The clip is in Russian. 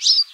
you